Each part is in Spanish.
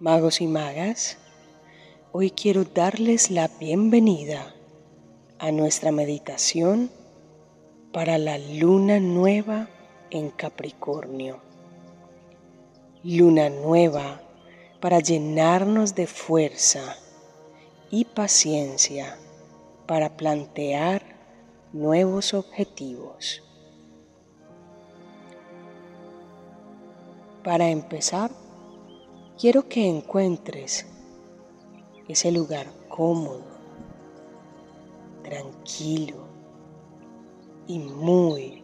Magos y magas, hoy quiero darles la bienvenida a nuestra meditación para la luna nueva en Capricornio. Luna nueva para llenarnos de fuerza y paciencia para plantear nuevos objetivos. Para empezar, quiero que encuentres ese lugar cómodo, tranquilo y muy,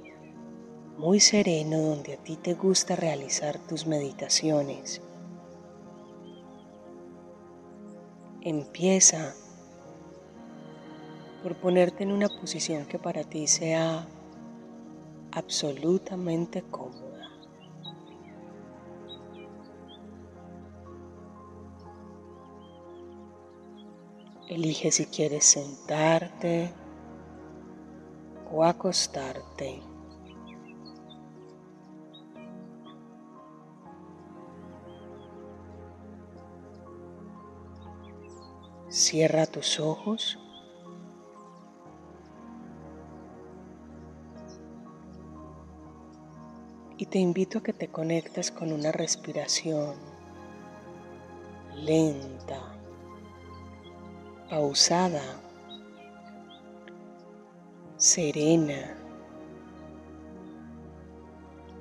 muy sereno donde a ti te gusta realizar tus meditaciones. Empieza por ponerte en una posición que para ti sea absolutamente cómoda. Elige si quieres sentarte o acostarte. Cierra tus ojos. Y te invito a que te conectes con una respiración lenta pausada, serena.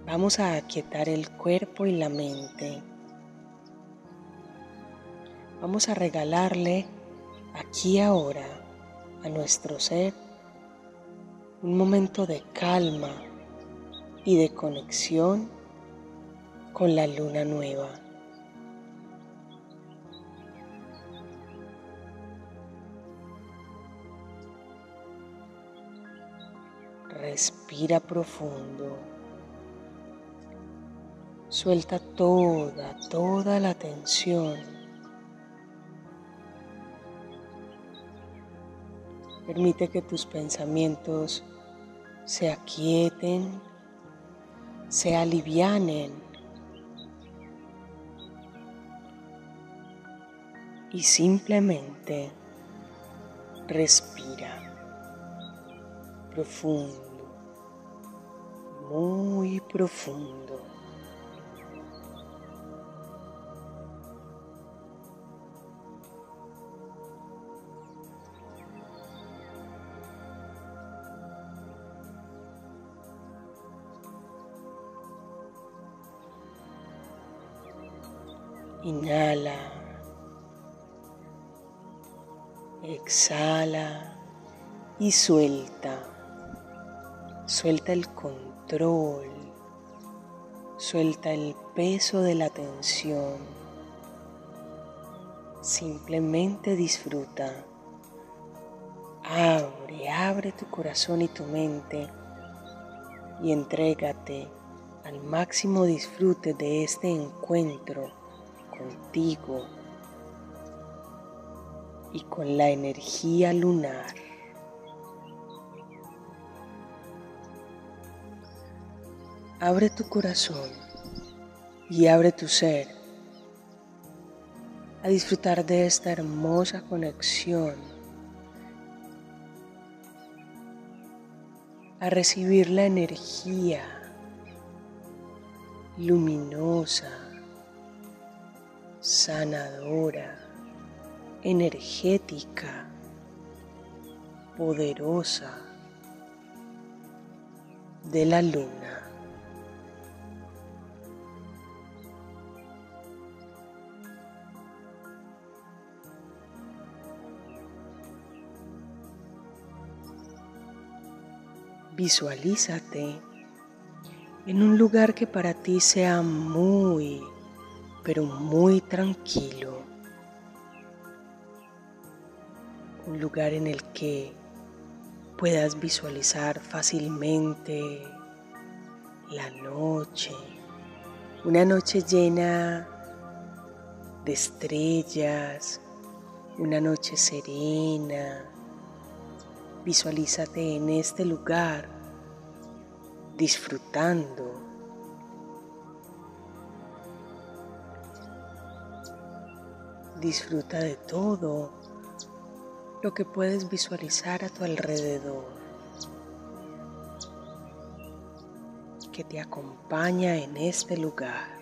Vamos a aquietar el cuerpo y la mente. Vamos a regalarle aquí ahora a nuestro ser un momento de calma y de conexión con la luna nueva. Respira profundo. Suelta toda, toda la tensión. Permite que tus pensamientos se aquieten, se alivianen y simplemente respira profundo muy profundo. Inhala. Exhala y suelta. Suelta el control. Suelta el peso de la tensión. Simplemente disfruta. Abre, abre tu corazón y tu mente y entrégate al máximo disfrute de este encuentro contigo y con la energía lunar. Abre tu corazón y abre tu ser a disfrutar de esta hermosa conexión, a recibir la energía luminosa, sanadora, energética, poderosa de la luna. Visualízate en un lugar que para ti sea muy, pero muy tranquilo. Un lugar en el que puedas visualizar fácilmente la noche, una noche llena de estrellas, una noche serena, Visualízate en este lugar disfrutando. disfruta de todo lo que puedes visualizar a tu alrededor, que te acompaña en este lugar.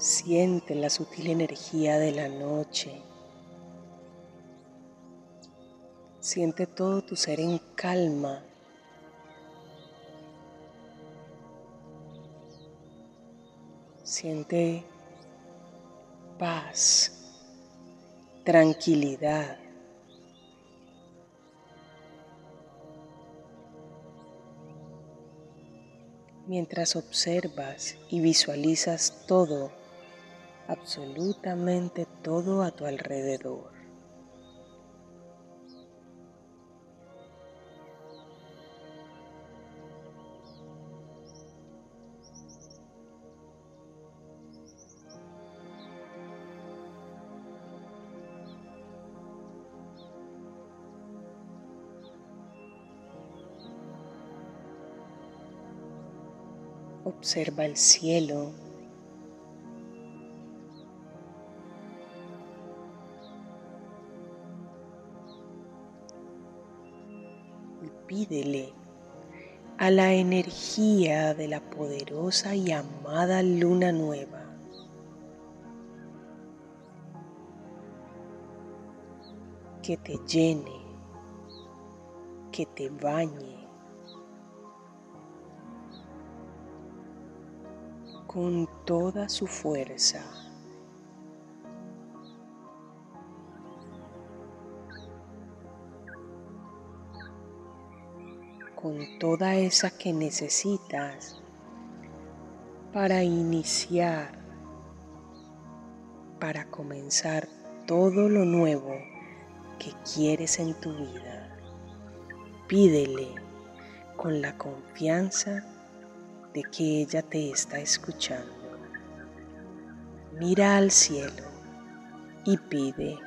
Siente la sutil energía de la noche. Siente todo tu ser en calma. Siente paz, tranquilidad. Mientras observas y visualizas todo absolutamente todo a tu alrededor. Observa el cielo pídele a la energía de la poderosa y amada luna nueva que te llene, que te bañe con toda su fuerza. Con toda esa que necesitas para iniciar, para comenzar todo lo nuevo que quieres en tu vida. Pídele con la confianza de que ella te está escuchando. Mira al cielo y pide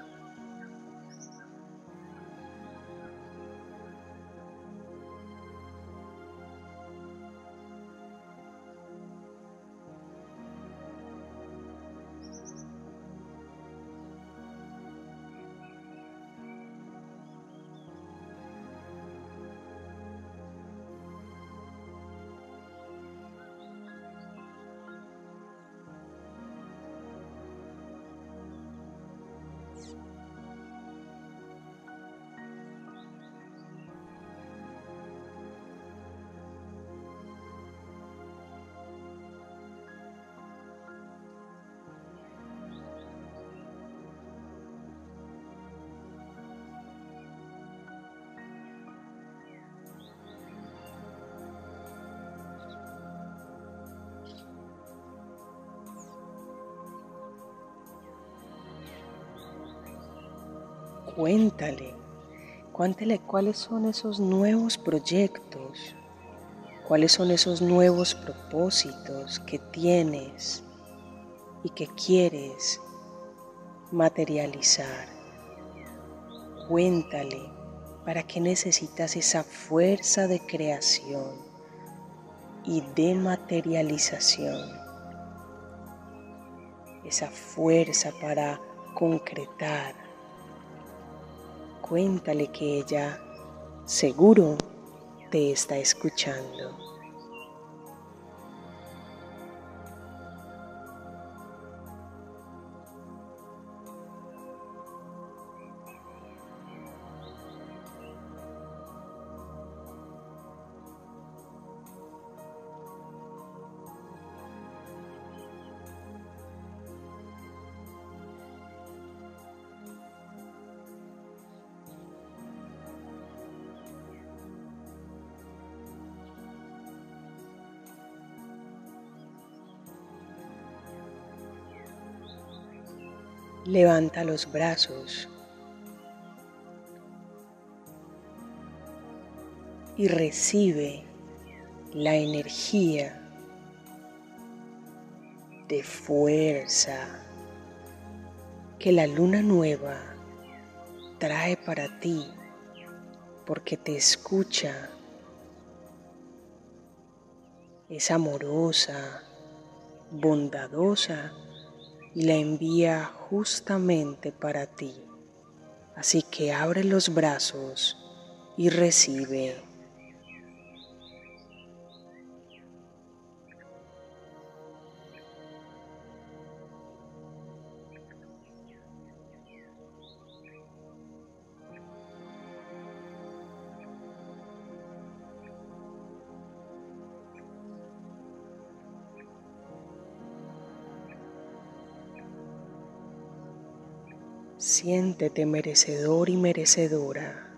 Cuéntale, cuéntale cuáles son esos nuevos proyectos, cuáles son esos nuevos propósitos que tienes y que quieres materializar. Cuéntale para qué necesitas esa fuerza de creación y de materialización. Esa fuerza para concretar cuéntale que ella seguro te está escuchando. Levanta los brazos y recibe la energía de fuerza que la luna nueva trae para ti porque te escucha, es amorosa, bondadosa y la envía justamente para ti. Así que abre los brazos y recibe. Siéntete merecedor y merecedora.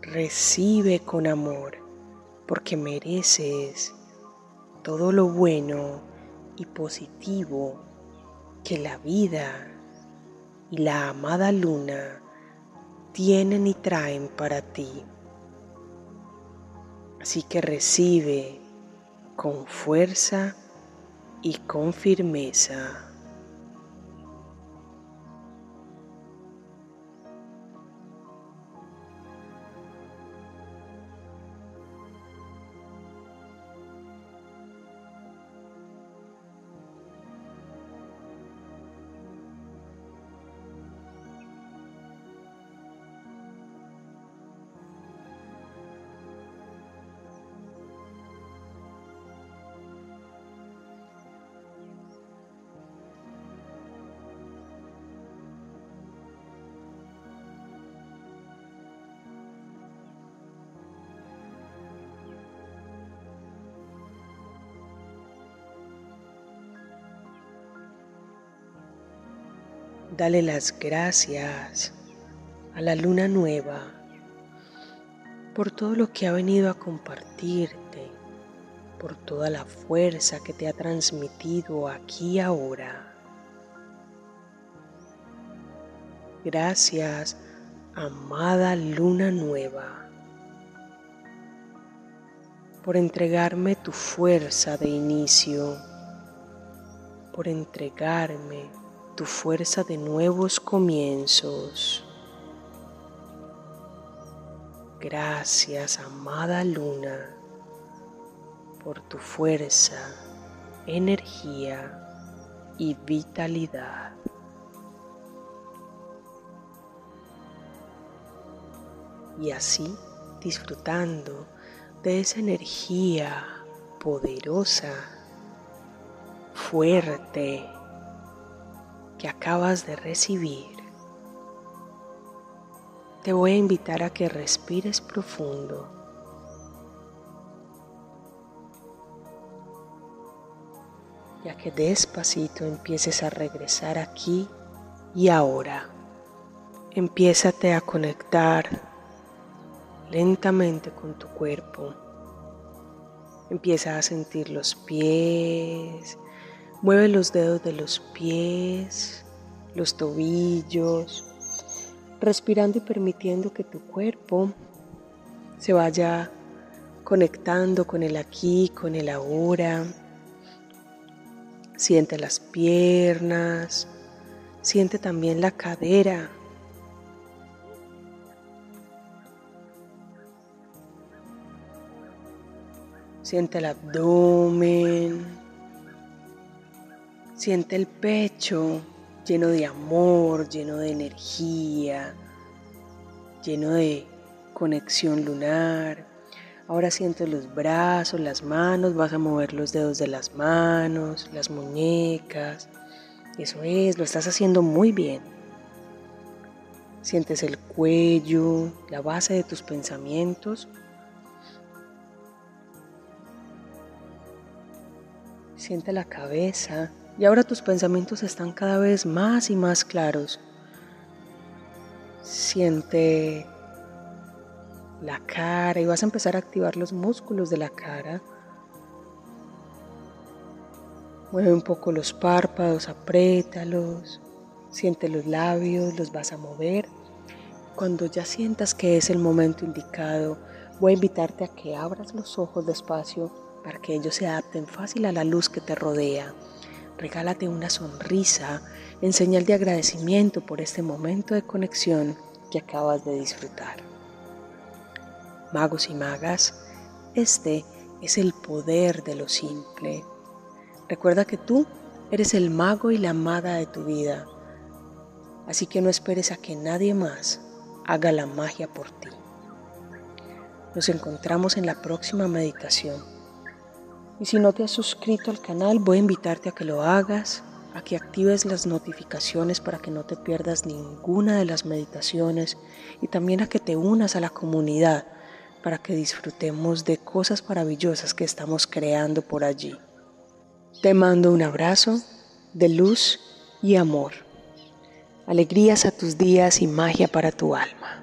Recibe con amor porque mereces todo lo bueno y positivo que la vida y la amada luna tienen y traen para ti. Así que recibe con fuerza y con firmeza. Dale las gracias a la luna nueva por todo lo que ha venido a compartirte, por toda la fuerza que te ha transmitido aquí y ahora. Gracias, amada luna nueva, por entregarme tu fuerza de inicio, por entregarme tu fuerza de nuevos comienzos. Gracias, amada luna, por tu fuerza, energía y vitalidad. Y así, disfrutando de esa energía poderosa, fuerte, que acabas de recibir, te voy a invitar a que respires profundo. Y a que despacito empieces a regresar aquí y ahora. Empiézate a conectar lentamente con tu cuerpo. Empieza a sentir los pies, Mueve los dedos de los pies, los tobillos, respirando y permitiendo que tu cuerpo se vaya conectando con el aquí, con el ahora. Siente las piernas, siente también la cadera. Siente el abdomen. Siente el pecho lleno de amor, lleno de energía, lleno de conexión lunar. Ahora siente los brazos, las manos, vas a mover los dedos de las manos, las muñecas. Eso es, lo estás haciendo muy bien. Sientes el cuello, la base de tus pensamientos Siente la cabeza y ahora tus pensamientos están cada vez más y más claros. Siente la cara y vas a empezar a activar los músculos de la cara. Mueve un poco los párpados, apriétalos, siente los labios, los vas a mover. Cuando ya sientas que es el momento indicado, voy a invitarte a que abras los ojos despacio para que ellos se adapten fácil a la luz que te rodea. Regálate una sonrisa en señal de agradecimiento por este momento de conexión que acabas de disfrutar magos y magas, este es el poder de lo simple. Recuerda que tú eres el mago y la maga de tu vida, así que no esperes a que nadie más haga la magia por ti. Nos encontramos en la próxima meditación. Y si no te has suscrito al canal, voy a invitarte a que lo hagas, a que actives las notificaciones para que no te pierdas ninguna de las meditaciones y también a que te unas a la comunidad para que disfrutemos de cosas maravillosas que estamos creando por allí. Te mando un abrazo de luz y amor, alegrías a tus días y magia para tu alma.